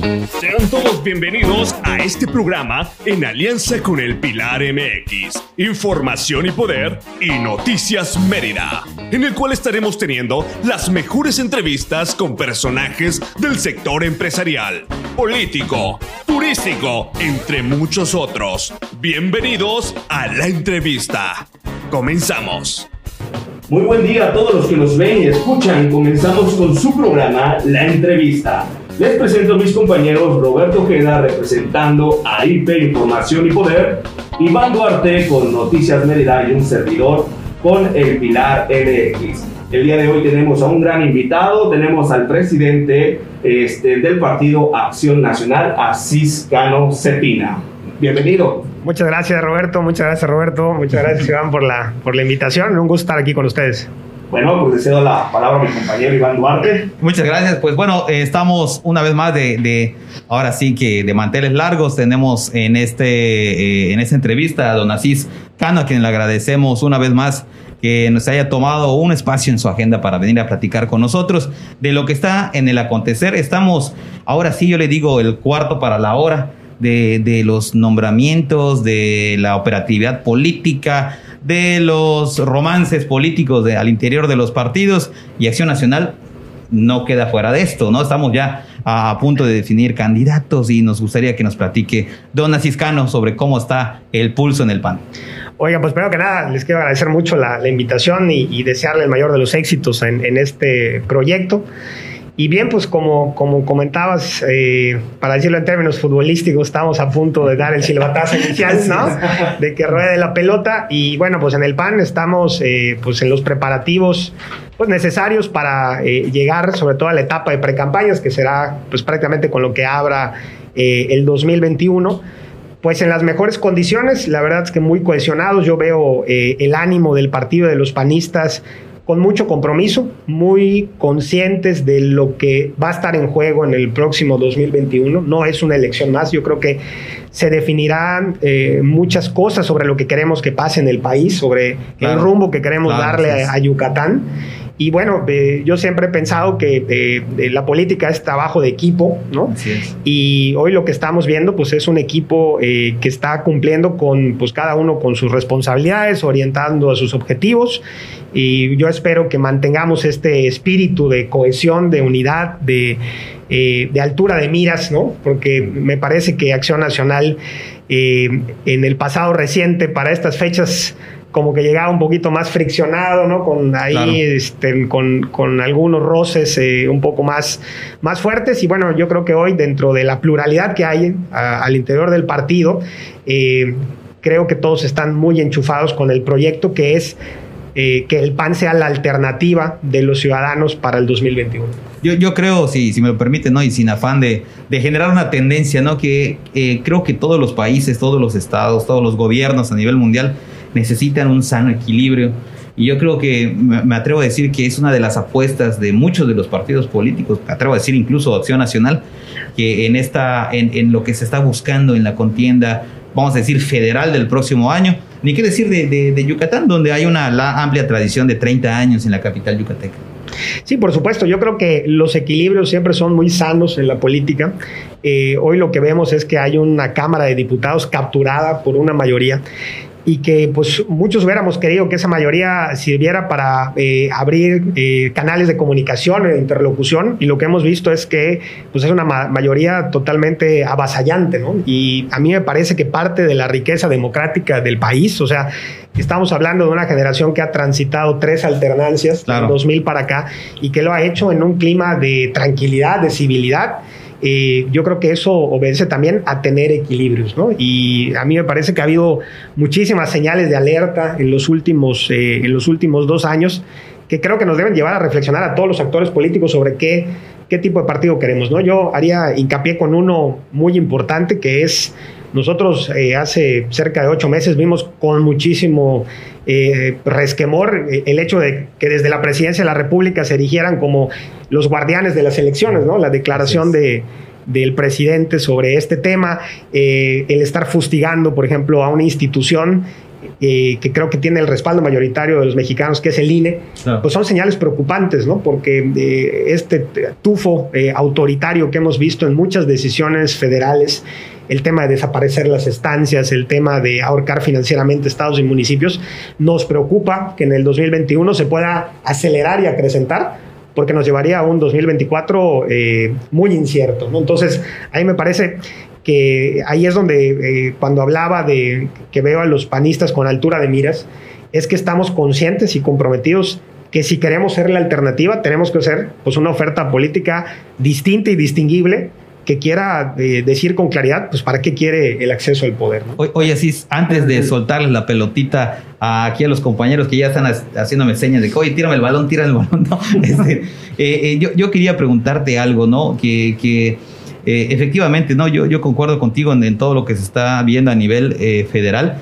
Sean todos bienvenidos a este programa en alianza con el Pilar MX, Información y Poder y Noticias Mérida, en el cual estaremos teniendo las mejores entrevistas con personajes del sector empresarial, político, turístico, entre muchos otros. Bienvenidos a la entrevista. Comenzamos. Muy buen día a todos los que nos ven y escuchan. Comenzamos con su programa, La Entrevista. Les presento a mis compañeros Roberto Ojeda representando a IP Información y Poder, Iván Duarte con Noticias Mérida y un servidor con el Pilar MX. El día de hoy tenemos a un gran invitado, tenemos al presidente este, del partido Acción Nacional, Asís Cano Cepina. Bienvenido. Muchas gracias Roberto, muchas gracias Roberto, muchas gracias Iván por la, por la invitación, un gusto estar aquí con ustedes. Bueno, pues le cedo la palabra a mi compañero Iván Duarte. Muchas gracias. Pues bueno, eh, estamos una vez más de, ahora sí que de manteles largos. Tenemos en, este, eh, en esta entrevista a don Asís Cano, a quien le agradecemos una vez más que nos haya tomado un espacio en su agenda para venir a platicar con nosotros de lo que está en el acontecer. Estamos, ahora sí yo le digo, el cuarto para la hora de los nombramientos, de la operatividad política, de los romances políticos de, al interior de los partidos y Acción Nacional no queda fuera de esto, ¿no? Estamos ya a, punto de definir candidatos y nos gustaría que nos platique Don Asiscano sobre cómo está el pulso en el PAN. Oiga, pues primero que nada, les quiero agradecer mucho la, invitación y, desearle el mayor de los éxitos en este proyecto. Y bien, pues como, como comentabas, eh, para decirlo en términos futbolísticos, estamos a punto de dar el silbatazo inicial, ¿no? De que ruede la pelota. Y bueno, pues en el PAN estamos eh, pues en los preparativos pues necesarios para eh, llegar sobre todo a la etapa de precampañas, que será pues prácticamente con lo que abra eh, el 2021 pues en las mejores condiciones, la verdad es que muy cohesionados, yo veo eh, el ánimo del partido de los panistas con mucho compromiso, muy conscientes de lo que va a estar en juego en el próximo 2021. No es una elección más, yo creo que se definirán eh, muchas cosas sobre lo que queremos que pase en el país, sobre claro. el rumbo que queremos claro, darle a, a Yucatán. Y bueno, eh, yo siempre he pensado que eh, la política es trabajo de equipo, ¿no? Y hoy lo que estamos viendo, pues es un equipo eh, que está cumpliendo con, pues cada uno con sus responsabilidades, orientando a sus objetivos. Y yo espero que mantengamos este espíritu de cohesión, de unidad, de, de altura de miras, ¿no? Porque me parece que Acción Nacional en el pasado reciente, para estas fechas, como que llegaba un poquito más friccionado, ¿no? Con ahí, claro. este, con, con, algunos roces eh, un poco más, más fuertes. Y bueno, yo creo que hoy, dentro de la pluralidad que hay a, al interior del partido, eh, creo que todos están muy enchufados con el proyecto que es eh, que el PAN sea la alternativa de los ciudadanos para el 2021. Yo, yo creo, si, si me lo permite, ¿no? y sin afán de, de generar una tendencia, ¿no? que creo que todos los países, todos los estados, todos los gobiernos a nivel mundial necesitan un sano equilibrio. Y yo creo que me atrevo a decir que es una de las apuestas de muchos de los partidos políticos, me atrevo a decir incluso Acción Nacional, que en, esta, en, en lo que se está buscando en la contienda, vamos a decir, federal del próximo año, ni qué decir de, de, Yucatán, donde hay una amplia tradición de 30 años en la capital yucateca. Sí, por supuesto. Yo creo que los equilibrios siempre son muy sanos en la política. Eh, hoy lo que vemos es que hay una Cámara de Diputados capturada por una mayoría y que pues muchos hubiéramos querido que esa mayoría sirviera para eh, abrir eh, canales de comunicación, de interlocución y lo que hemos visto es que pues es una ma mayoría totalmente avasallante, ¿no? Y a mí me parece que parte de la riqueza democrática del país, o sea, estamos hablando de una generación que ha transitado tres alternancias, claro. 2000 para acá, y que lo ha hecho en un clima de tranquilidad, de civilidad, eh, yo creo que eso obedece también a tener equilibrios, ¿no? Y a mí me parece que ha habido muchísimas señales de alerta en los últimos, eh, en los últimos dos años que creo que nos deben llevar a reflexionar a todos los actores políticos sobre qué, qué tipo de partido queremos, ¿no? Yo haría hincapié con uno muy importante que es nosotros eh, hace cerca de ocho meses vimos con muchísimo eh, resquemor eh, el hecho de que desde la presidencia de la República se erigieran como los guardianes de las elecciones, ¿no? La declaración de, del presidente sobre este tema, eh, el estar fustigando, por ejemplo, a una institución eh, que creo que tiene el respaldo mayoritario de los mexicanos, que es el INE, pues son señales preocupantes, ¿no? Porque eh, este tufo eh, autoritario que hemos visto en muchas decisiones federales, el tema de desaparecer las estancias, el tema de ahorcar financieramente estados y municipios, nos preocupa que en el 2021 se pueda acelerar y acrecentar porque nos llevaría a un 2024 muy incierto. ¿no? Entonces, ahí me parece que ahí es donde eh, cuando hablaba de que veo a los panistas con altura de miras, es que estamos conscientes y comprometidos que si queremos ser la alternativa, tenemos que ser pues, una oferta política distinta y distinguible que quiera eh, decir con claridad, pues para qué quiere el acceso al poder. Oye, así antes de soltarles la pelotita aquí a los compañeros que ya están haciéndome señas de oye, tírame el balón, tírame el balón, ¿no? Este, eh, yo, yo, quería preguntarte algo, ¿no? Que, que eh, efectivamente, no, yo, yo concuerdo contigo en, todo lo que se está viendo a nivel eh, federal.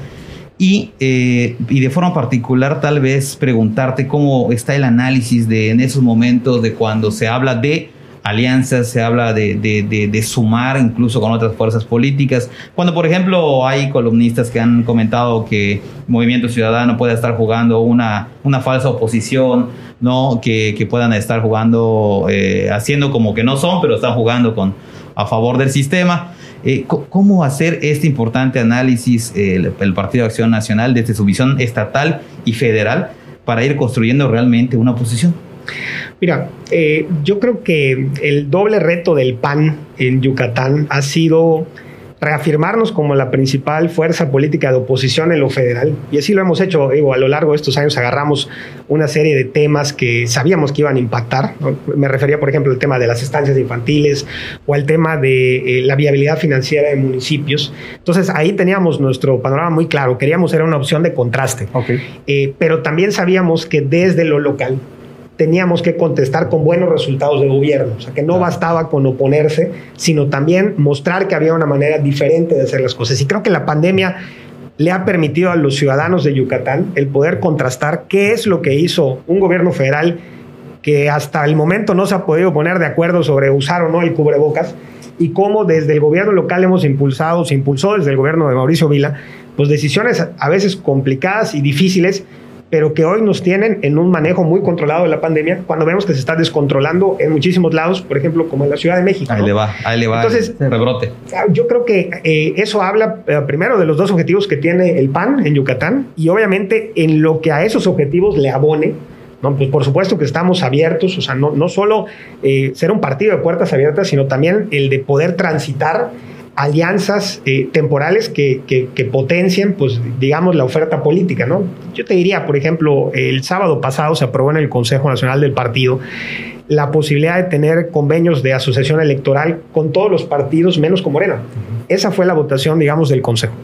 Y, eh, y, de forma particular, tal vez preguntarte cómo está el análisis de en esos momentos de cuando se habla de alianzas, se habla de, de, de, sumar incluso con otras fuerzas políticas. Cuando, por ejemplo, hay columnistas que han comentado que Movimiento Ciudadano puede estar jugando una, una falsa oposición, ¿no? que, que puedan estar jugando, haciendo como que no son, pero están jugando con, a favor del sistema. Eh, ¿Cómo hacer este importante análisis el, Partido de Acción Nacional desde su visión estatal y federal para ir construyendo realmente una oposición? Mira, eh, yo creo que el doble reto del PAN en Yucatán ha sido reafirmarnos como la principal fuerza política de oposición en lo federal. Y así lo hemos hecho, digo, a lo largo de estos años agarramos una serie de temas que sabíamos que iban a impactar. Me refería, por ejemplo, al tema de las estancias infantiles o al tema de eh, la viabilidad financiera de municipios. Entonces ahí teníamos nuestro panorama muy claro. Queríamos ser una opción de contraste. Eh, pero también sabíamos que desde lo local teníamos que contestar con buenos resultados de gobierno. O sea, que no bastaba con oponerse, sino también mostrar que había una manera diferente de hacer las cosas. Y creo que la pandemia le ha permitido a los ciudadanos de Yucatán el poder contrastar qué es lo que hizo un gobierno federal que hasta el momento no se ha podido poner de acuerdo sobre usar o no el cubrebocas y cómo desde el gobierno local hemos impulsado, se impulsó desde el gobierno de Mauricio Vila, pues decisiones a veces complicadas y difíciles, pero que hoy nos tienen en un manejo muy controlado de la pandemia, cuando vemos que se está descontrolando en muchísimos lados, por ejemplo, como en la Ciudad de México. Ahí le va, ahí le va. Entonces, rebrote. Ah, yo creo que eh, eso habla eh, primero de los dos objetivos que tiene el PAN en Yucatán y obviamente en lo que a esos objetivos le abone. No, pues por supuesto que estamos abiertos, o sea, no, no solo eh, ser un partido de puertas abiertas, sino también el de poder transitar alianzas eh, temporales que, que, potencien, pues, digamos, la oferta política, ¿no? Yo te diría, por ejemplo, el sábado pasado se aprobó en el Consejo Nacional del Partido la posibilidad de tener convenios de asociación electoral con todos los partidos, menos con Morena. Esa fue la votación, digamos, del Consejo.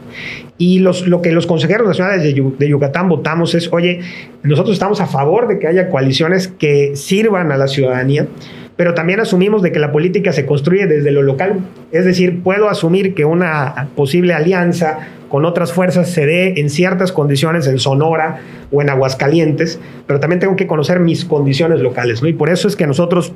Y los, lo que los consejeros nacionales de, de, Yucatán votamos es, oye, nosotros estamos a favor de que haya coaliciones que sirvan a la ciudadanía, pero también asumimos de que la política se construye desde lo local. Es decir, puedo asumir que una posible alianza con otras fuerzas se dé en ciertas condiciones en Sonora o en Aguascalientes, pero también tengo que conocer mis condiciones locales, ¿no? Y por eso es que nosotros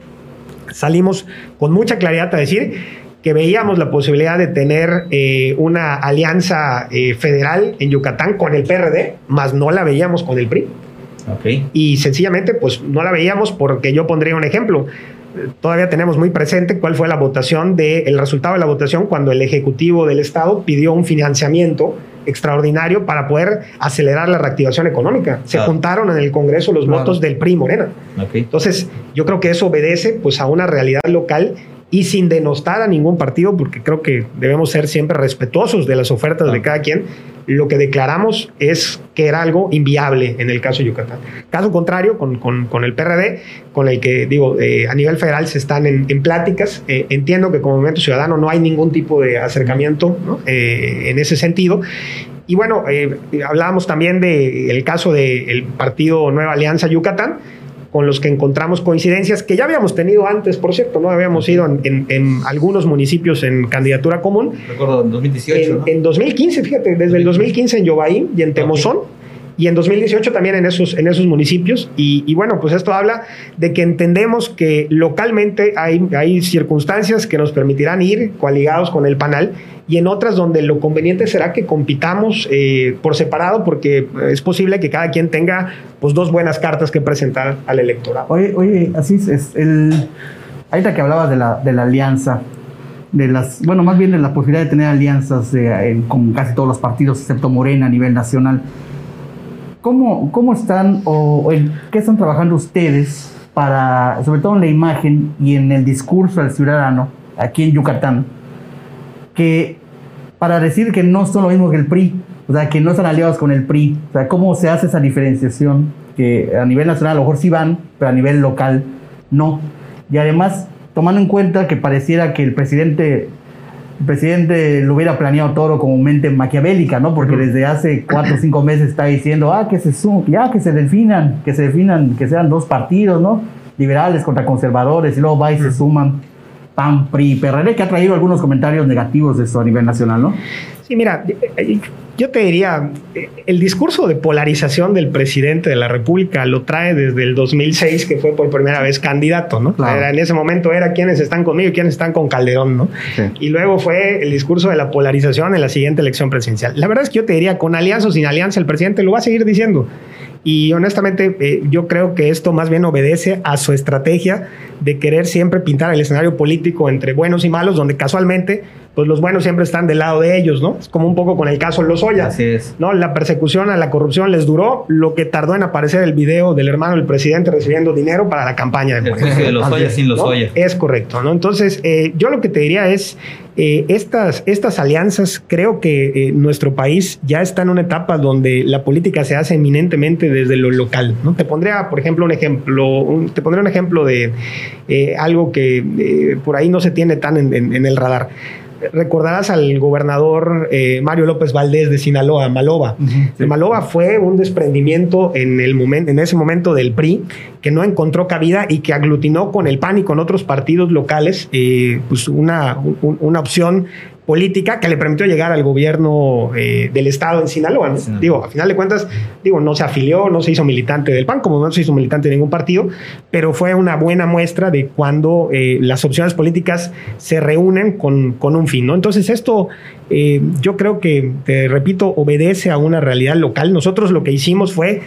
salimos con mucha claridad a decir que veíamos la posibilidad de tener eh, una alianza eh, federal en Yucatán con el PRD, más no la veíamos con el PRI. Okay. Y sencillamente, pues no la veíamos porque yo pondría un ejemplo todavía tenemos muy presente cuál fue la votación de el resultado de la votación cuando el ejecutivo del estado pidió un financiamiento extraordinario para poder acelerar la reactivación económica. Se juntaron en el Congreso los votos del PRI Morena. Entonces, yo creo que eso obedece pues a una realidad local y sin denostar a ningún partido, porque creo que debemos ser siempre respetuosos de las ofertas de cada quien, lo que declaramos es que era algo inviable en el caso de Yucatán. Caso contrario, con, con, el PRD, con el que digo, eh, a nivel federal se están en, pláticas, eh, entiendo que como Movimiento Ciudadano no hay ningún tipo de acercamiento eh, en ese sentido. Y bueno, hablábamos también del caso del partido Nueva Alianza Yucatán, con los que encontramos coincidencias que ya habíamos tenido antes, por cierto, ¿no? Habíamos ido en, algunos municipios en candidatura común. Recuerdo en 2018. En, 2015, fíjate, desde el 2015 en Yobaí y en Temozón. Y en 2018 también en esos, en esos municipios. Y, bueno, pues esto habla de que entendemos que localmente hay, hay circunstancias que nos permitirán ir coaligados con el panal y en otras donde lo conveniente será que compitamos eh, por separado porque es posible que cada quien tenga pues dos buenas cartas que presentar al electorado. Oye, oye así es, el... Ahorita que hablabas de la, de la alianza, de las, bueno, más bien de la posibilidad de tener alianzas con casi todos los partidos, excepto Morena a nivel nacional. ¿Cómo, cómo están o, en qué están trabajando ustedes para, sobre todo en la imagen y en el discurso del ciudadano aquí en Yucatán, que para decir que no son lo mismo que el PRI, o sea, que no están aliados con el PRI, o sea, cómo se hace esa diferenciación, que a nivel nacional a lo mejor sí van, pero a nivel local no. Y además, tomando en cuenta que pareciera que el presidente el presidente lo hubiera planeado todo como mente maquiavélica, ¿no? Porque desde hace cuatro o cinco meses está diciendo, ah, que se ya que se definan, que se definan, que sean dos partidos, ¿no? Liberales contra conservadores, y luego va y se suman PAN, PRI, PRD, que ha traído algunos comentarios negativos de eso a nivel nacional, ¿no? Sí, mira, yo te diría, el discurso de polarización del presidente de la República lo trae desde el 2006, que fue por primera vez candidato, ¿no? en ese momento era quienes están conmigo y quienes están con Calderón, ¿no? Y luego fue el discurso de la polarización en la siguiente elección presidencial. La verdad es que yo te diría, con alianza o sin alianza, el presidente lo va a seguir diciendo. Y honestamente, eh, yo creo que esto más bien obedece a su estrategia de querer siempre pintar el escenario político entre buenos y malos, donde casualmente pues los buenos siempre están del lado de ellos, ¿no? Es como un poco con el caso Lozoya. Así es. ¿no? La persecución a la corrupción les duró lo que tardó en aparecer el video del hermano del presidente recibiendo dinero para la campaña de El de Lozoya sin Lozoya. Es correcto, ¿no? Entonces, eh, yo lo que te diría es, eh, estas, estas alianzas, creo que eh, nuestro país ya está en una etapa donde la política se hace eminentemente desde lo local, ¿no? Te pondría, por ejemplo, un ejemplo, te pondría un ejemplo de algo que por ahí no se tiene tan en el radar recordarás al gobernador eh, Mario López Valdés de Sinaloa, Maloba. Maloba fue un desprendimiento en, el momento, en ese momento del PRI que no encontró cabida y que aglutinó con el PAN y con otros partidos locales eh, pues una, una opción política que le permitió llegar al gobierno eh, del estado en Sinaloa. Digo, a final de cuentas, digo, no se afilió, no se hizo militante del PAN, como no se hizo militante de ningún partido, pero fue una buena muestra de cuando eh, las opciones políticas se reúnen con, con un fin, ¿no? Entonces esto eh, yo creo que, te repito, obedece a una realidad local. Nosotros lo que hicimos fue,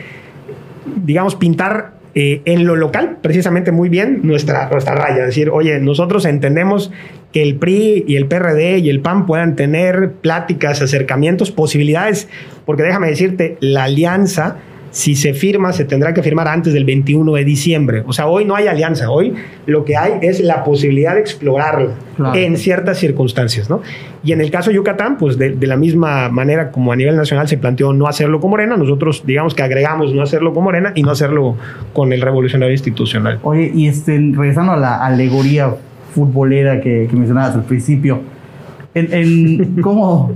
digamos, pintar en lo local, precisamente muy bien, nuestra, nuestra raya. decir, oye, nosotros entendemos que el PRI y el PRD y el PAN puedan tener pláticas, acercamientos, posibilidades, porque déjame decirte, la alianza, si se firma, se tendrá que firmar antes del 21 de diciembre. O sea, hoy no hay alianza, hoy lo que hay es la posibilidad de explorarla en ciertas circunstancias, ¿no? Y en el caso de Yucatán, pues de, la misma manera como a nivel nacional se planteó no hacerlo con Morena, nosotros digamos que agregamos no hacerlo con Morena y no hacerlo con el revolucionario institucional. Oye, y este, regresando a la alegoría futbolera que, mencionabas al principio. En, cómo,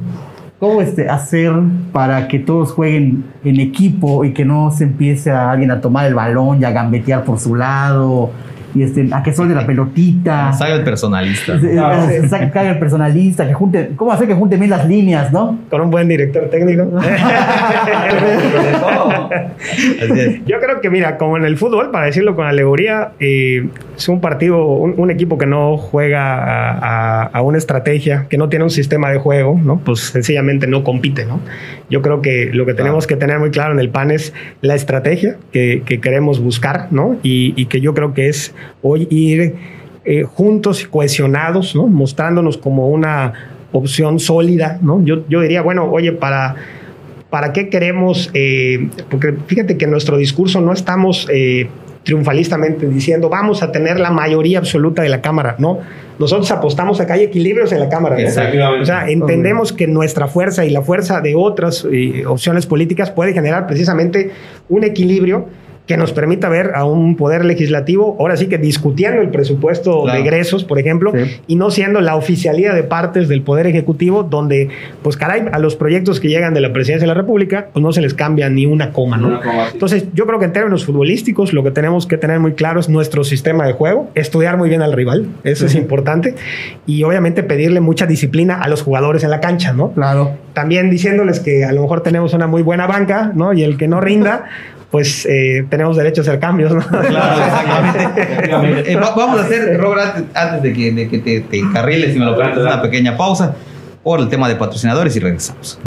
cómo este, hacer para que todos jueguen en equipo y que no se empiece a alguien a tomar el balón y a gambetear por su lado y este, a que suelte la pelotita. Salga el personalista. Salga el personalista, que junte, ¿cómo hacer que junte bien las líneas, no? Con un buen director técnico. Yo creo que, mira, como en el fútbol, para decirlo con alegoría, eh, es un partido, un, equipo que no juega a, una estrategia, que no tiene un sistema de juego, ¿no? Pues sencillamente no compite, ¿no? Yo creo que lo que tenemos que tener muy claro en el PAN es la estrategia que, queremos buscar, ¿no? y que yo creo que es hoy ir eh, juntos y cohesionados, ¿no? mostrándonos como una opción sólida. ¿no? Yo, yo diría, bueno, oye, para, ¿para qué queremos? Eh, porque fíjate que en nuestro discurso no estamos eh, triunfalistamente diciendo vamos a tener la mayoría absoluta de la Cámara, ¿no? Nosotros apostamos a que hay equilibrios en la Cámara. O sea, entendemos que nuestra fuerza y la fuerza de otras opciones políticas puede generar precisamente un equilibrio que nos permita ver a un poder legislativo, ahora sí que discutiendo el presupuesto Claro. de egresos, por ejemplo, Sí. y no siendo la oficialía de partes del Poder Ejecutivo, donde, pues caray, a los proyectos que llegan de la Presidencia de la República, pues no se les cambia ni una coma, ¿no? Una coma, sí. Entonces, yo creo que en términos futbolísticos, lo que tenemos que tener muy claro es nuestro sistema de juego, estudiar muy bien al rival, eso es importante, y obviamente pedirle mucha disciplina a los jugadores en la cancha, ¿no? Claro. también diciéndoles que a lo mejor tenemos una muy buena banca, ¿no? Y el que no rinda, pues eh, tenemos derecho a hacer cambios, ¿no? Claro, exactamente. Eh, va- vamos a hacer, Robert, antes, antes de que, de que te, te encarriles, si me lo permites, una pequeña pausa por el tema de patrocinadores y regresamos.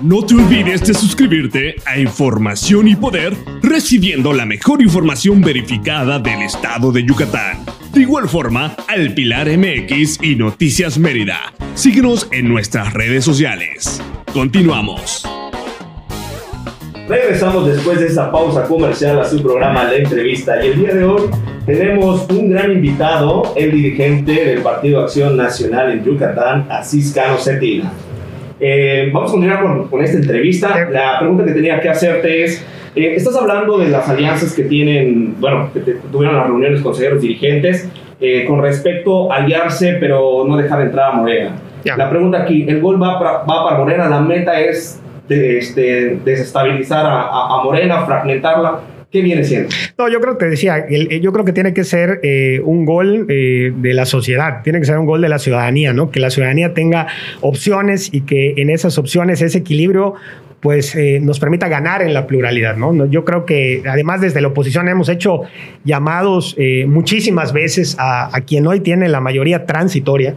No te olvides de suscribirte a Información y Poder, recibiendo la mejor información verificada del estado de Yucatán. De igual forma, al Pilar MX y Noticias Mérida. Síguenos en nuestras redes sociales. Continuamos. Regresamos después de esa pausa comercial a su programa La Entrevista y el día de hoy tenemos un gran invitado, el dirigente del Partido Acción Nacional en Yucatán, Asís Cano Cetina. Eh, vamos a continuar con, con esta entrevista. La pregunta que tenía que hacerte es, eh, estás hablando de las alianzas que tienen, bueno, que te- tuvieron las reuniones consejeros dirigentes eh, con respecto a aliarse pero no dejar entrar a Morena. Ya. La pregunta aquí, el gol va para, va para Morena, la meta es de- este, desestabilizar a, Morena, fragmentarla. ¿Qué viene siendo? No, yo creo que te decía, el- yo creo que tiene que ser eh, un gol eh, de la sociedad, tiene que ser un gol de la ciudadanía, ¿no? Que la ciudadanía tenga opciones y que en esas opciones ese equilibrio pues eh, nos permita ganar en la pluralidad, ¿no? Yo creo que además desde la oposición hemos hecho llamados eh, muchísimas veces a quien hoy tiene la mayoría transitoria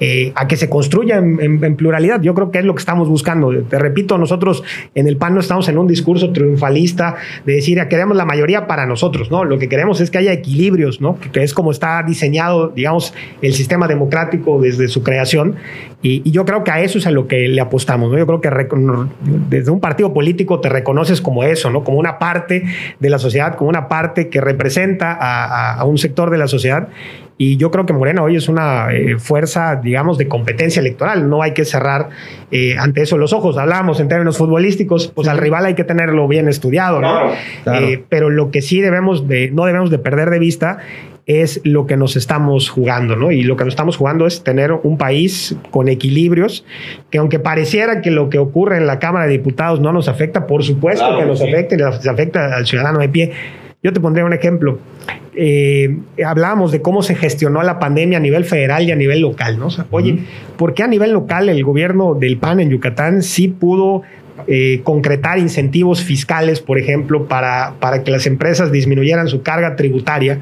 eh, a que se construya en, pluralidad. Yo creo que es lo que estamos buscando. Te repito, nosotros en el PAN no estamos en un discurso triunfalista de decir "Ah, queremos la mayoría para nosotros, ¿no? Lo que queremos es que haya equilibrios, ¿no? Que, que es como está diseñado, digamos, el sistema democrático desde su creación. Y, yo creo que a eso es a lo que le apostamos. Yo creo que desde un partido político te reconoces como eso, ¿no? Como una parte de la sociedad, como una parte que representa a un sector de la sociedad. Y yo creo que Morena hoy es una eh, fuerza, digamos, de competencia electoral. No hay que cerrar eh, ante eso los ojos. Hablábamos en términos futbolísticos, pues al rival hay que tenerlo bien estudiado, ¿no? Claro, claro. Eh, pero lo que sí debemos de, no debemos de perder de vista es lo que nos estamos jugando, ¿no? Y lo que nos estamos jugando es tener un país con equilibrios, que aunque pareciera que lo que ocurre en la Cámara de Diputados no nos afecta, por supuesto Claro, que nos sí. afecta y nos afecta al ciudadano de pie. Yo te pondré un ejemplo. Eh, hablábamos de cómo se gestionó la pandemia a nivel federal y a nivel local, ¿no? O sea, oye, ¿por qué a nivel local el gobierno del PAN en Yucatán sí pudo eh, concretar incentivos fiscales, por ejemplo, para, para que las empresas disminuyeran su carga tributaria?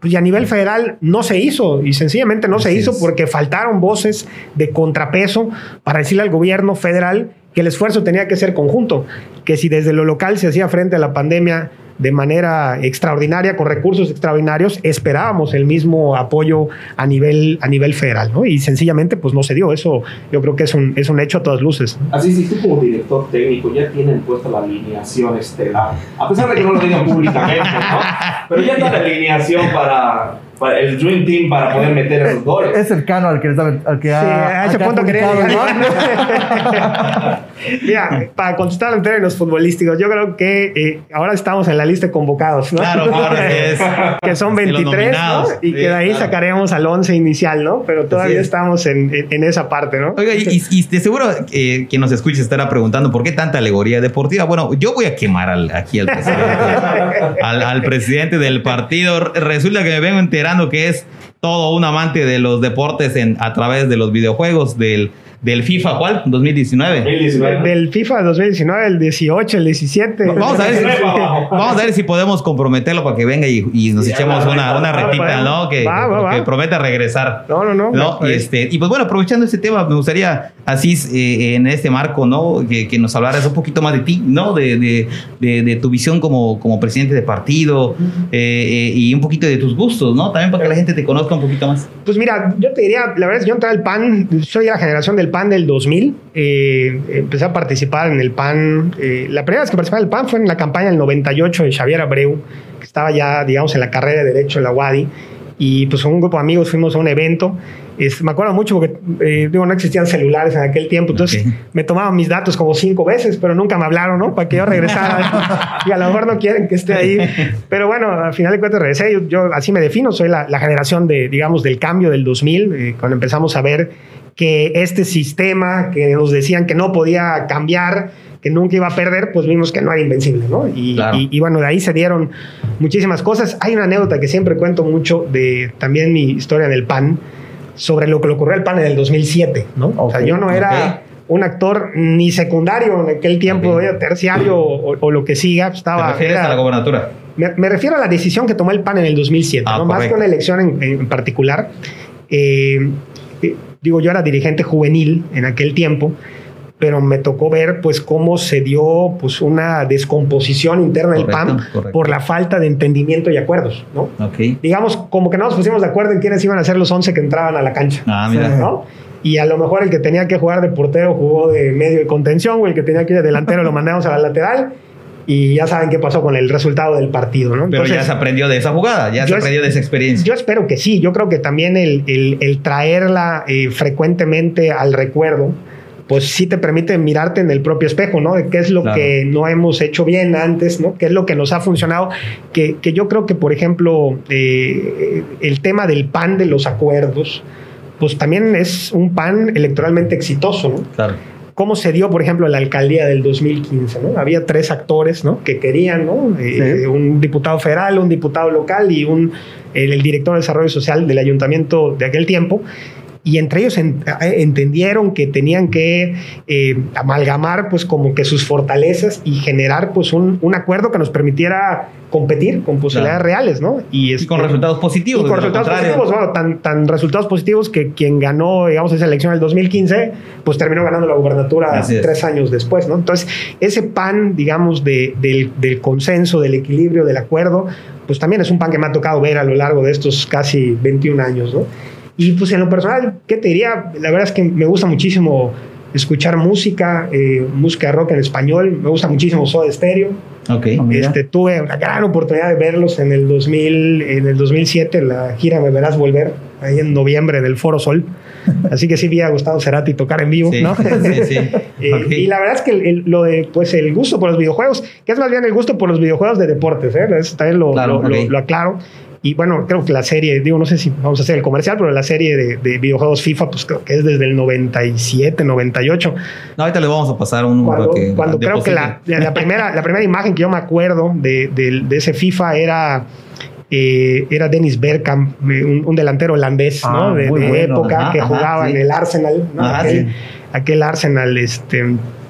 Pues y a nivel federal no se hizo y sencillamente no se hizo es. porque faltaron voces de contrapeso para decirle al gobierno federal que el esfuerzo tenía que ser conjunto, que si desde lo local se hacía frente a la pandemia de manera extraordinaria, con recursos extraordinarios, esperábamos el mismo apoyo a nivel, a nivel federal, ¿no? Y sencillamente, pues no se dio. Eso yo creo que es un, es un hecho a todas luces. Así si tú como director técnico ya tienen puesta la alineación estelar, a pesar de que no lo digan públicamente, ¿no? Pero ya está la alineación para, para el Dream Team para poder meter esos goles. Es cercano al que, está- al que Sí, ha, a al ese punto quería. Mira, para contestar en términos futbolísticos, yo creo que eh, ahora estamos en la lista de convocados, ¿no? Claro, claro, es. Que son De los 23, ¿no? Y que de ahí sacaremos al 11 inicial, ¿no? Pero todavía es. estamos en, en- en esa parte, ¿no? Oiga, y, y- y de seguro eh, quien nos escuche estará preguntando por qué tanta alegoría deportiva. Bueno, yo voy a quemar al- aquí al presidente, al, al presidente del partido. Resulta que me vengo enterando que es todo un amante de los deportes en, a través de los videojuegos del, del FIFA, ¿cuál? 2019. 2019. Del FIFA 2019, el 18, el 17. Vamos a, ver si, vamos a ver si podemos comprometerlo para que venga y, y nos Sí, echemos va, una, va, una retita, va. ¿no? Que, prometa regresar. No, no, no. ¿no? Y, Pues, este, y pues bueno, aprovechando este tema, me gustaría, Asís, eh, en este marco, ¿no? Que, que nos hablaras un poquito más de ti, ¿no? De, de, de- de tu visión como, como presidente de partido eh, eh, y un poquito de tus gustos, ¿no? También para que la gente te conozca un poquito más. Pues mira, yo te diría, la verdad es que yo entré al PAN, soy de la generación del PAN del 2000, eh, empecé a participar en el PAN, eh, la primera vez que participé en el PAN fue en la campaña del 98 de Xavier Abreu, que estaba ya, digamos, en la carrera de Derecho en la UADI, y pues con un grupo de amigos fuimos a un evento. Es, me acuerdo mucho porque eh, digo, no existían celulares en aquel tiempo, entonces Ok. me tomaban mis datos como cinco veces, pero nunca me hablaron, ¿no? Para que yo regresara. y a lo mejor no quieren que esté ahí. Pero bueno, al final de cuentas regresé. Yo, yo así me defino, soy la, la generación de, digamos, del cambio del 2000, eh, cuando empezamos a ver que este sistema que nos decían que no podía cambiar, que nunca iba a perder, pues vimos que no era invencible, ¿no? Y, Claro. y- y bueno, de ahí se dieron muchísimas cosas. Hay una anécdota que siempre cuento mucho de también mi historia en el PAN, sobre lo que le ocurrió al PAN en el 2007, ¿no? O sea, yo no era ok. un actor ni secundario en aquel tiempo, Ok. era terciario o, o lo que siga, ¿Te estaba... refieres era- a la gobernatura? me, me refiero a la decisión que tomó el PAN en el 2007, Ah, ¿no? más que una elección en, en particular. Eh, eh, digo, yo era dirigente juvenil en aquel tiempo, pero me tocó ver pues cómo se dio pues una descomposición interna del PAN correcto. por la falta de entendimiento y acuerdos, ¿no? Ok. Digamos, como que no nos pusimos de acuerdo en quiénes iban a ser los 11 que entraban a la cancha. Ah, mira. ¿no? Y a lo mejor el que tenía que jugar de portero jugó de medio de contención, o el que tenía que ir de delantero lo mandamos a la lateral. Y ya saben qué pasó con el resultado del partido, ¿no? Pero ya Entonces, se aprendió de esa jugada, ya se aprendió de esa experiencia. yo espero que sí. Yo creo que también el, el- el traerla eh, frecuentemente al recuerdo, pues sí te permite mirarte en el propio espejo, ¿no? De qué es lo Claro. que no hemos hecho bien antes, ¿no? Qué es lo que nos ha funcionado. Que, que yo creo que, por ejemplo, eh, el tema del pan de los acuerdos, pues también es un pan electoralmente exitoso, ¿no? Claro. cómo se dio, por ejemplo, la alcaldía del 2015, ¿no? Había tres actores, ¿no? Que querían, ¿no? Eh, Sí. Un diputado federal, un diputado local y un, el, el director de desarrollo social del ayuntamiento de aquel tiempo. Y entre ellos en- eh, entendieron que tenían que eh, amalgamar, pues, como que sus fortalezas y generar, pues, un, un acuerdo que nos permitiera competir con posibilidades Claro. reales, ¿no? Y este, con resultados positivos. y con resultados positivos, bueno, tan, tan resultados positivos que quien ganó, digamos, esa elección en el 2015, pues terminó ganando la gubernatura tres años después, ¿no? Entonces, ese pan, digamos, de, del, del consenso, del equilibrio, del acuerdo, pues también es un pan que me ha tocado ver a lo largo de estos casi 21 años, ¿no? Y pues en lo personal, ¿qué te diría? La verdad es que me gusta muchísimo escuchar música, eh, música rock en español, me gusta muchísimo Soda Stereo. Ok. Ah. Este, tuve una gran oportunidad de verlos en el 2000, en el 2007, en la gira Me Verás Volver, ahí en noviembre en el Foro Sol. Así que sí vi a Gustavo Cerati tocar en vivo, Sí, ¿no? sí, sí. Eh. Y la verdad es que el- el- lo de, pues, el gusto por los videojuegos, que es más bien el gusto por los videojuegos de deportes, ¿eh? Eso también lo, Claro, lo- lo- ok. lo aclaro. Y bueno, creo que la serie, digo, no sé si vamos a hacer el comercial, pero la serie de, de videojuegos FIFA, pues creo que es desde el 97, 98. No, ahorita le vamos a pasar un Cuando, que cuando creo que la, la primera, la primera imagen que yo me acuerdo de, de- de ese FIFA era, eh, era Dennis Bergkamp, eh, un, un delantero holandés Ah, ¿no? de, muy de bueno. época Ajá, que ajá, jugaba sí. en el Arsenal. ¿no? Ajá, aquel, sí. aquel Arsenal, este,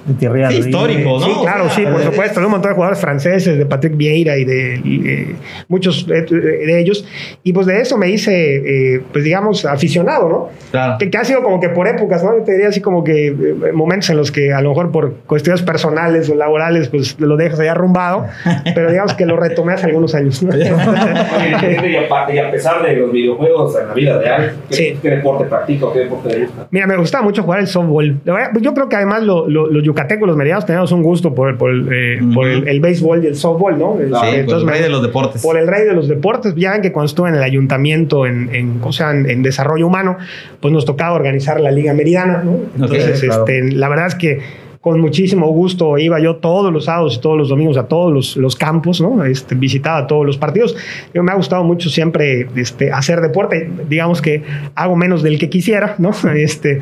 De Thierry Henry. histórico, ¿no? Sí, claro, O sea, sí, por es- supuesto. De un montón de jugadores franceses, de Patrick Vieira y de muchos eh, de ellos. Y pues de eso me hice, eh, pues digamos, aficionado, ¿no? Claro. Que, que ha sido como que por épocas, ¿no? Yo te diría así como que eh, momentos en los que a lo mejor por cuestiones personales o laborales, pues lo dejas ahí arrumbado. pero digamos que lo retomé hace algunos años. ¿no? Oye, y, a, y a pesar de los videojuegos en la vida real, ¿qué, Sí. qué deporte practica o qué deporte le gusta? Mira, me gustaba mucho jugar el softball. Yo creo que además lo- lo- los yucatecos, los medianos, tenemos un gusto por, el- por, el, eh, Ujú. por el, el béisbol y el softball, ¿no? Sí, Este, entonces el rey de los deportes. por el rey de los deportes. Ya ven que cuando estuve en el ayuntamiento en, en, o sea, en, en desarrollo humano, pues nos tocaba organizar la Liga Meridana, ¿no? Entonces, este, la verdad es que con muchísimo gusto iba yo todos los sábados y todos los domingos a todos los, los campos, ¿no? Este, visitaba todos los partidos. Yo me ha gustado mucho siempre este, hacer deporte. Digamos que hago menos del que quisiera, ¿no? Este,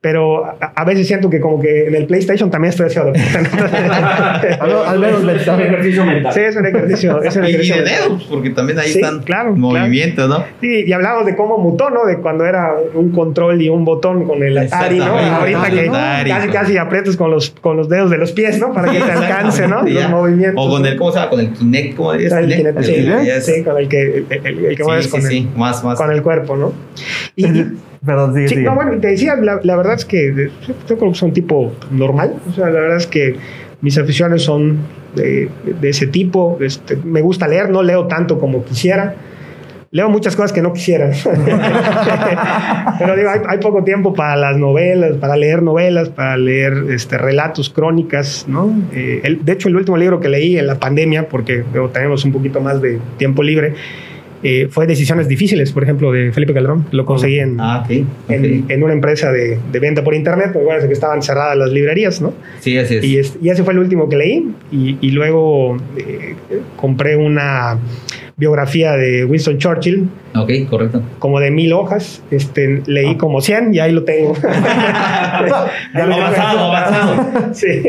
pero a, a veces siento que como que en el PlayStation también estoy haciendo deporte. Al, al menos Es un mental. ejercicio mental. sí, es un ejercicio. Es un Y, y ejercicio de dedos, porque también ahí Sí, están claro, movimientos, ¿no? Sí, y hablamos de cómo mutó, ¿no? De cuando era un control y un botón con el Atari, ¿no? Ahorita que Atari, casi casi aprietas con los, con los dedos de los pies, ¿no? Para que te alcance, ¿no? Sí, Los ya. movimientos. O con el, ¿cómo se llama? Con el Kinect, ¿cómo es? El Kinect, sí, El- sí, con el que, el, el- el que mueves sí, con, sí, el, sí, más, más. con el cuerpo, ¿no? Y, Perdón, sí, sí, sí. no, bueno, y te decía, la, la verdad es que yo creo que soy un tipo normal. O sea, la verdad es que mis aficiones son de, de ese tipo. Este, me gusta leer, no leo tanto como quisiera. Leo muchas cosas que no quisiera. Pero digo, hay, hay poco tiempo para las novelas, para leer novelas, para leer este, relatos, crónicas, ¿no? Eh, el- de hecho, el último libro que leí en la pandemia, porque digo, tenemos un poquito más de tiempo libre, eh, fue decisiones difíciles, por ejemplo, de Felipe Calderón. Lo conseguí en, Ah, en, una empresa de, de venta por internet. Me acuerdo que estaban cerradas las librerías, ¿no? Sí, así es. Y, es- y ese fue el último que leí. Y, y luego eh, compré una biografía de Winston Churchill, Ok, correcto. como de mil hojas. Este, leí como 100 y ahí lo tengo. Ahí lo tengo. Avanzado, avanzado. Sí.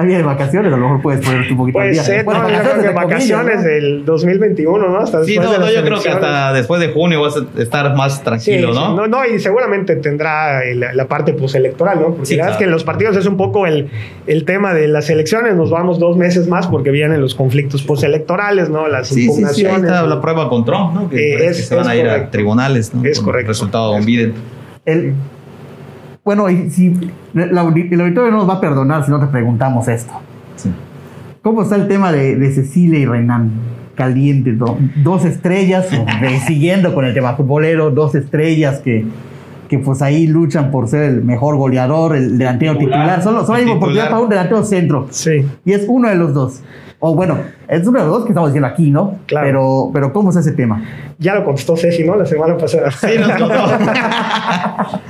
Ahí de vacaciones, a lo mejor puedes ponerte un poquito al Puede día. ser, Bueno, no, yo creo que comillas, vacaciones ¿no? del 2021, ¿no? Hasta Sí, después no, de no, yo creo que hasta después de junio vas a estar más Sí, tranquilo, sí, ¿no? no, no, y seguramente tendrá eh, la, la parte postelectoral, ¿no? Porque Sí, la verdad es que en los partidos es un poco el, el tema de las elecciones, nos vamos dos meses más porque vienen los conflictos postelectorales, ¿no? Las Sí, sí, sí, ahí impugnaciones. está ¿no? la prueba con Trump, ¿no? Que, Eh, parece es- que se van a ir a correcto. tribunales, ¿no? Es Con correcto. Resultado Es- Biden. El, bueno, y si la el auditorio no nos va a perdonar si no te preguntamos esto. Sí. ¿Cómo está el tema de, de Cecilia y Renan? Caliente, do- dos estrellas, de- siguiendo con el tema futbolero, dos estrellas que, que pues ahí luchan por ser el mejor goleador, el delantero Titular. titular. Solo, solo hay oportunidad para un delantero centro. Sí. Y es uno de los dos. O bueno, es uno de los dos que estamos diciendo aquí, ¿no? Claro. Pero, pero ¿cómo es ese tema? Ya lo contestó Ceci, ¿no? La semana pasada. Sí, nos contó.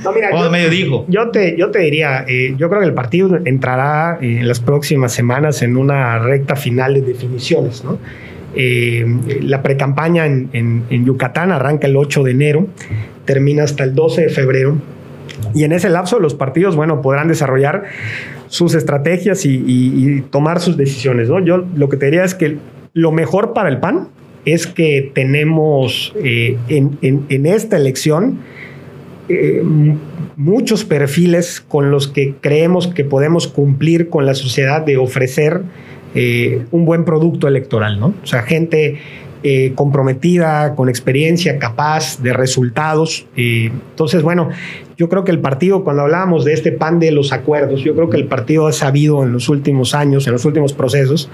No, mira, O yo- medio dijo. Yo te, yo te diría, eh, yo creo que el partido entrará eh, en las próximas semanas en una recta final de definiciones, ¿no? Eh, la precampaña en, en, en Yucatán arranca el 8 de enero, termina hasta el 12 de febrero. Y en ese lapso los partidos, bueno, podrán desarrollar sus estrategias y, tomar sus decisiones, ¿no? Yo lo que te diría es que lo mejor para el PAN es que tenemos eh, en, en- esta elección eh, muchos perfiles con los que creemos que podemos cumplir con la sociedad de ofrecer eh, un buen producto electoral, ¿no? O sea, gente comprometida, con experiencia, capaz de resultados. entonces, bueno, yo creo que el partido, cuando hablábamos de este pan de los acuerdos, yo creo que el partido ha sabido en los últimos años, en los últimos procesos,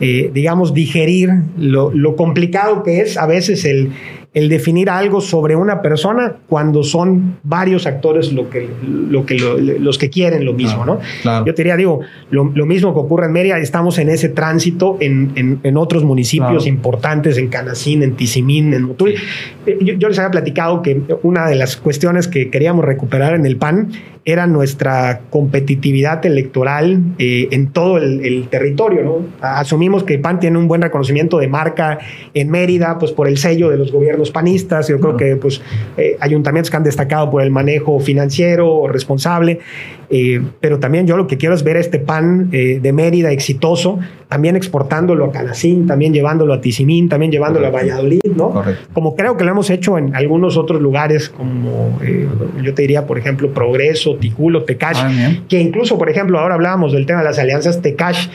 eh, digamos, digerir lo, lo complicado que es a veces el, el definir algo sobre una persona cuando son varios actores lo que, lo que lo- los que quieren lo mismo, Claro, ¿no? claro. Yo te diría, digo, lo, lo mismo que ocurre en Mérida, estamos en ese tránsito en, en- en otros municipios Claro. importantes, en Canacín, en Tizimín, en Motul. Eh, Yo, yo les había platicado que una de las cuestiones que queríamos recuperar en el PAN era nuestra competitividad electoral eh, en todo el, el territorio, ¿no? Asumimos que el PAN tiene un buen reconocimiento de marca en Mérida, pues por el sello de los gobiernos panistas. Yo creo que pues eh, ayuntamientos que han destacado por el manejo financiero responsable. Eh, pero también yo lo que quiero es ver este pan eh, de Mérida exitoso, también exportándolo a Canacín, también llevándolo a Tizimín, también llevándolo a Valladolid, ¿no? Correcto. Como creo que lo hemos hecho en algunos otros lugares, como yo te diría, por ejemplo, Progreso, Ticulo, Tecash, Ah, que incluso, por ejemplo, ahora hablábamos del tema de las alianzas, Tecash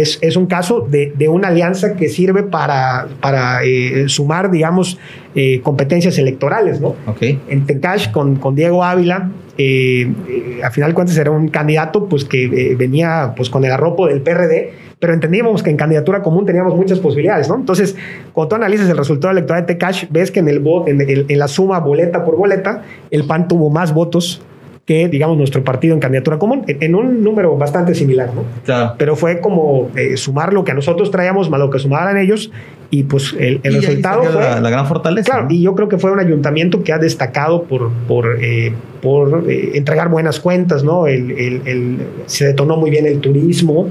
es, es un caso de, de una alianza que sirve para, para eh, sumar, digamos, eh, competencias electorales, ¿no? Ok. en Tecash con, con Diego Ávila. eh, eh, a final de cuentas era un candidato pues que eh, venía pues con el arropo del PRD, pero entendíamos que en candidatura común teníamos muchas posibilidades, ¿no? Entonces, cuando tú analizas el resultado electoral de Tecash, ves que en, el, en, el- en la suma boleta por boleta, el PAN tuvo más votos que, digamos, nuestro partido en candidatura común, en, en un número bastante similar, ¿no? Claro. Pero fue como eh, sumar lo que a nosotros traíamos más lo que sumaran ellos y pues el, el Y resultado fue... la, la gran fortaleza. Claro, ¿no? y yo creo que fue un ayuntamiento que ha destacado por, por, eh, por eh, entregar buenas cuentas, ¿no? El, el- el- se detonó muy bien el turismo.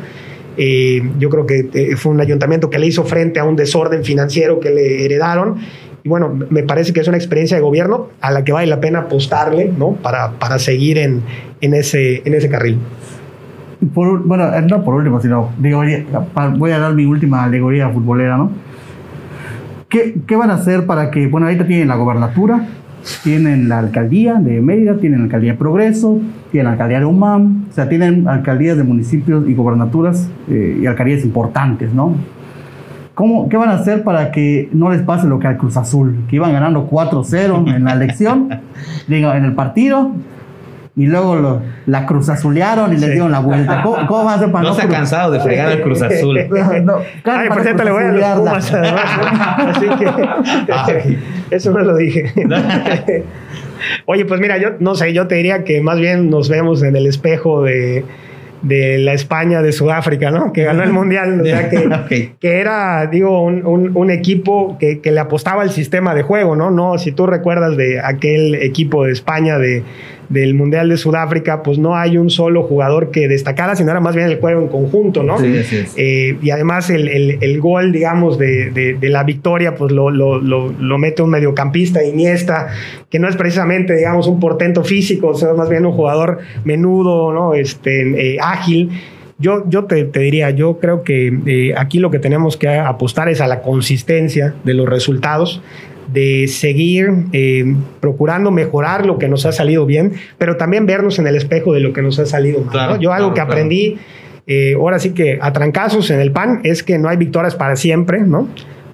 Eh, yo creo que eh, fue un ayuntamiento que le hizo frente a un desorden financiero que le heredaron. Y bueno, me parece que es una experiencia de gobierno a la que vale la pena apostarle, ¿no? Para, para seguir en, en, ese, en ese carril. Bueno, eh, no por último, sino digo, voy a dar mi última alegoría futbolera, ¿no? ¿Qué, qué van a hacer para que, bueno, ahorita tienen la gobernatura, tienen la alcaldía de Mérida, tienen la alcaldía de Progreso, tienen la alcaldía de UMAM, o sea, tienen alcaldías de municipios y gobernaturas eh, y alcaldías importantes, ¿no? ¿Cómo, ¿Qué van a hacer para que no les pase lo que al Cruz Azul, que iban ganando 4-0 en la elección, digo, en el partido, y luego lo- la Cruz Azulearon y les dieron la vuelta? ¿Cómo, cómo van a hacer para No se ha cansado de fregar al Cruz Azul. No, claro, Ay, por cierto, le voy a los. Pumas además. ¿no? Así que Ay. eso no lo dije. Oye, pues mira, yo no sé, yo te diría que más bien nos vemos en el espejo de, de la España de Sudáfrica, ¿no? Que ganó el Mundial. O sea, que, que era, digo, un, un, equipo que, que, le apostaba al sistema de juego, ¿no? No, si tú recuerdas de aquel equipo de España de, del Mundial de Sudáfrica, pues no hay un solo jugador que destacara, sino era más bien el juego en conjunto, ¿no? Sí, sí, eh, y además el, el, gol, digamos, de, de, la victoria, pues lo, lo, lo, mete un mediocampista, Iniesta, que no es precisamente, digamos, un portento físico, sino más bien un jugador menudo, ¿no? Este, eh, ágil. Yo, yo te, te, diría, yo creo que eh, aquí lo que tenemos que apostar es a la consistencia de los resultados de seguir eh, procurando mejorar lo que nos ha salido bien, pero también vernos en el espejo de lo que nos ha salido mal. Yo algo que aprendí, eh, ahora sí que a trancazos en el PAN, es que no hay victorias para siempre, ¿no?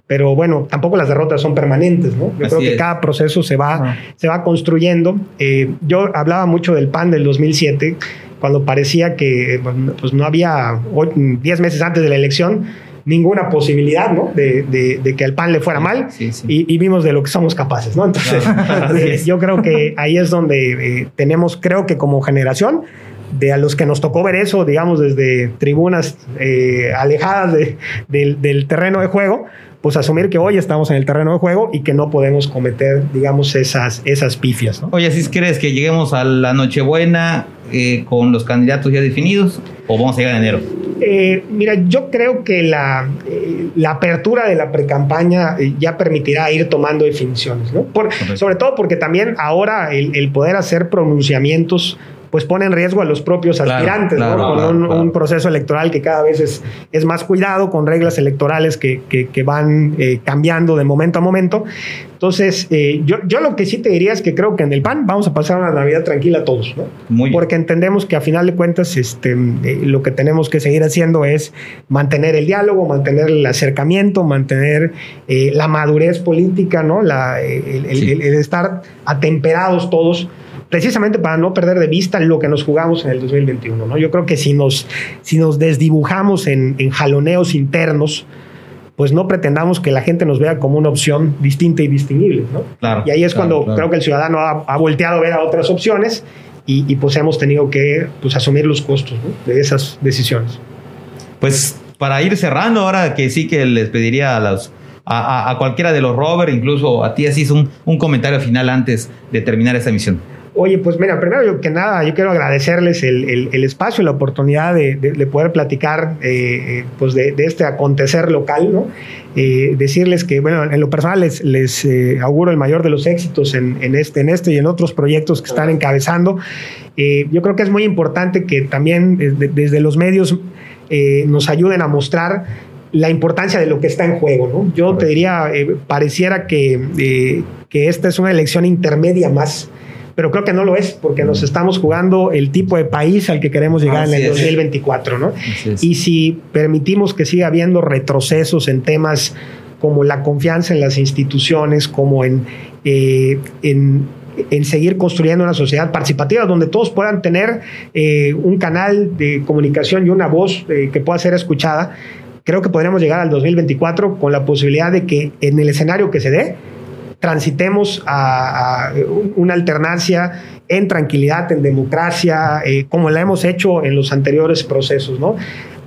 Pero bueno, tampoco las derrotas son permanentes, ¿no? Yo creo que cada proceso se va, se va construyendo. Eh, yo hablaba mucho del PAN del 2007, cuando parecía que pues, no había 10 meses antes de la elección, ninguna posibilidad ¿no? de, de, que al PAN le fuera mal Y, vimos de lo que somos capaces. ¿no? Entonces, yo creo que ahí es donde eh, tenemos, creo que como generación, de a los que nos tocó ver eso, digamos, desde tribunas eh, alejadas del terreno de juego, pues asumir que hoy estamos en el terreno de juego y que no podemos cometer, digamos, esas, esas pifias. ¿no? Oye, ¿si crees que lleguemos a la Nochebuena eh, con los candidatos ya definidos o vamos a llegar en enero? Eh, mira, yo creo que la, eh, la apertura de la precampaña ya permitirá ir tomando definiciones, ¿no? sobre todo porque también ahora el, el poder hacer pronunciamientos pues pone en riesgo a los propios aspirantes, ¿no? con un, proceso electoral que cada vez es, es más cuidado, con reglas electorales que, que, van eh, cambiando de momento a momento. Entonces, eh, yo, yo lo que sí te diría es que creo que en el PAN vamos a pasar una Navidad tranquila todos, ¿no? Muy Porque entendemos que a final de cuentas este, eh, lo que tenemos que seguir haciendo es mantener el diálogo, mantener el acercamiento, mantener la madurez política, ¿no? La, el, el estar atemperados todos precisamente para no perder de vista lo que nos jugamos en el 2021. ¿no? Yo creo que si nos, si nos desdibujamos en, jaloneos internos, pues no pretendamos que la gente nos vea como una opción distinta y distinguible. ¿no? y ahí es cuando creo que el ciudadano ha, volteado a ver a otras opciones y, pues hemos tenido que pues, asumir los costos de esas decisiones. Pues para ir cerrando, ahora que sí que les pediría a los a, cualquiera de los Robert, incluso a ti, así un, un comentario final antes de terminar esta emisión. Oye, pues mira, primero que nada, yo quiero agradecerles el, el, espacio y la oportunidad de, de, poder platicar eh, eh, pues de, de, este acontecer local, ¿no? Eh, decirles que, bueno, en lo personal les, les auguro el mayor de los éxitos en, en, este, en este y en otros proyectos que están encabezando. yo creo que es muy importante que también desde los medios nos ayuden a mostrar la importancia de lo que está en juego, ¿no? Yo te diría, pareciera que, que esta es una elección intermedia más pero creo que no lo es porque nos estamos jugando el tipo de país al que queremos llegar en el 2024, ¿no? Y si permitimos que siga habiendo retrocesos en temas como la confianza en las instituciones, como en, eh, en, seguir construyendo una sociedad participativa donde todos puedan tener eh, un canal de comunicación y una voz eh, que pueda ser escuchada, creo que podremos llegar al 2024 con la posibilidad de que en el escenario que se dé, transitemos a, una alternancia en tranquilidad, en democracia, eh, como la hemos hecho en los anteriores procesos, ¿no?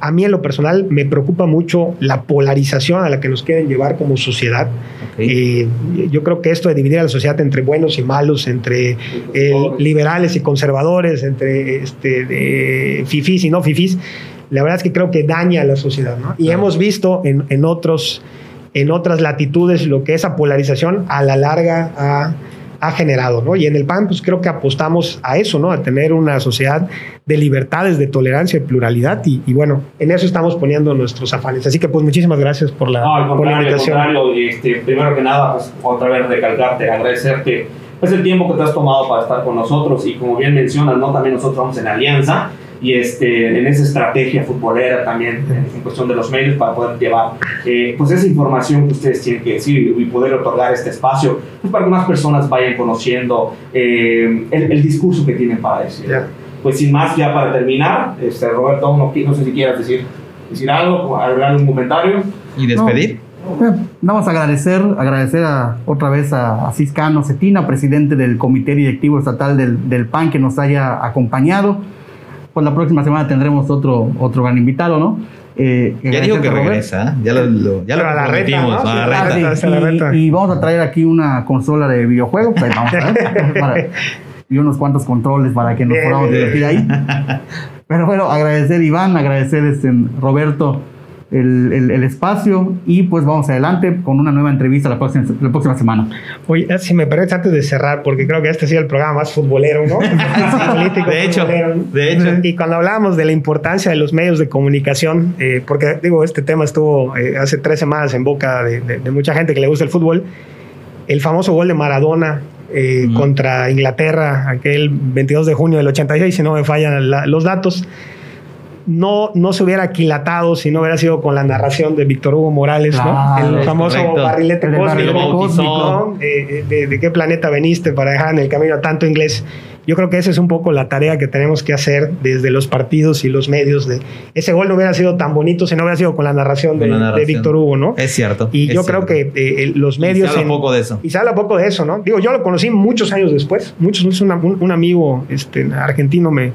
A mí en lo personal me preocupa mucho la polarización a la que nos quieren llevar como sociedad. Eh, yo creo que esto de dividir a la sociedad entre buenos y malos, entre eh, liberales y conservadores, entre este, fifís y no fifís, la verdad es que creo que daña a la sociedad. ¿no? Y hemos visto en, en otros en otras latitudes lo que esa polarización a la larga ha, generado, ¿no? Y en el PAN, pues creo que apostamos a eso, ¿no? A tener una sociedad de libertades, de tolerancia, de pluralidad y, bueno, en eso estamos poniendo nuestros afanes. Así que pues muchísimas gracias por la, no, por la invitación. Este, primero que nada, pues otra vez recalcarte, agradecerte pues, el tiempo que te has tomado para estar con nosotros y como bien mencionas, ¿no? También nosotros vamos en alianza y este, en esa estrategia futbolera también, en cuestión de los medios, para poder llevar eh, pues esa información que ustedes tienen que decir y poder otorgar este espacio, pues para que más personas vayan conociendo eh, el, discurso que tienen para decir. Pues sin más, ya para terminar, este, Roberto, no, no sé si quieras decir, decir algo, agregar un comentario. Y despedir. vamos a agradecer, agradecer a, otra vez a, a Ciscano Cetina, presidente del Comité Directivo Estatal del, del PAN, que nos haya acompañado pues la próxima semana tendremos otro, otro gran invitado, ¿no? Eh, ya dijo que regresa, ¿eh? ya lo, lo ya lo a la reta. Y, y, vamos a traer aquí una consola de videojuegos, pues vamos a ver, y unos cuantos controles para que nos podamos divertir ahí. Pero bueno, agradecer Iván, agradecer este, Roberto el, el, espacio y pues vamos adelante con una nueva entrevista la próxima, la próxima semana. Oye, eh, si me permites antes de cerrar, porque creo que este ha sido el programa más futbolero, ¿no? Político de hecho, de hecho. Y cuando hablábamos de la importancia de los medios de comunicación, eh, porque digo, este tema estuvo eh, hace tres semanas en boca de, de, mucha gente que le gusta el fútbol, el famoso gol de Maradona contra Inglaterra, aquel 22 de junio del 86, si no me fallan los datos no, no se hubiera aquilatado si no hubiera sido con la narración de Víctor Hugo Morales, ¿no? El famoso barrilete cósmico, eh, eh, de, qué planeta veniste para dejar en el camino a tanto inglés. Yo creo que esa es un poco la tarea que tenemos que hacer desde los partidos y los medios. De, ese gol no hubiera sido tan bonito si no hubiera sido con la narración, de, Víctor Hugo, ¿no? Es cierto. Y yo creo que eh, los medios... Y se habla poco de eso. Y se habla poco de eso, ¿no? Digo, yo lo conocí muchos años después. Muchos, muchos un, un, amigo este, argentino me,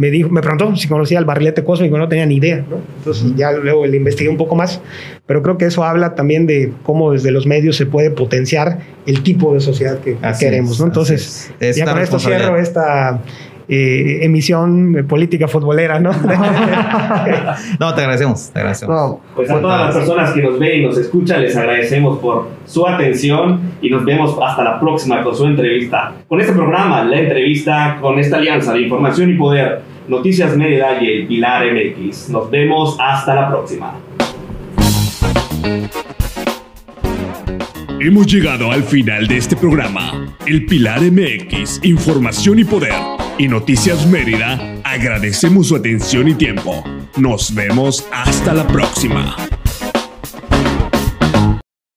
me dijo, me preguntó si conocía el barrilete cósmico, no tenía ni idea, ¿no? Entonces ya luego le investigué un poco más, pero creo que eso habla también de cómo desde los medios se puede potenciar el tipo de sociedad que, queremos, ¿no? Entonces, ya con esto cierro esta eh, emisión política futbolera, ¿no? no, te agradecemos, te agradecemos. pues a todas las personas que nos ven y nos escuchan, les agradecemos por su atención y nos vemos hasta la próxima con su entrevista. Con este programa, la entrevista con esta alianza de información y poder, Noticias Media y el Pilar MX. Nos vemos hasta la próxima. Hemos llegado al final de este programa. El Pilar MX, Información y Poder y Noticias Mérida, agradecemos su atención y tiempo. Nos vemos hasta la próxima.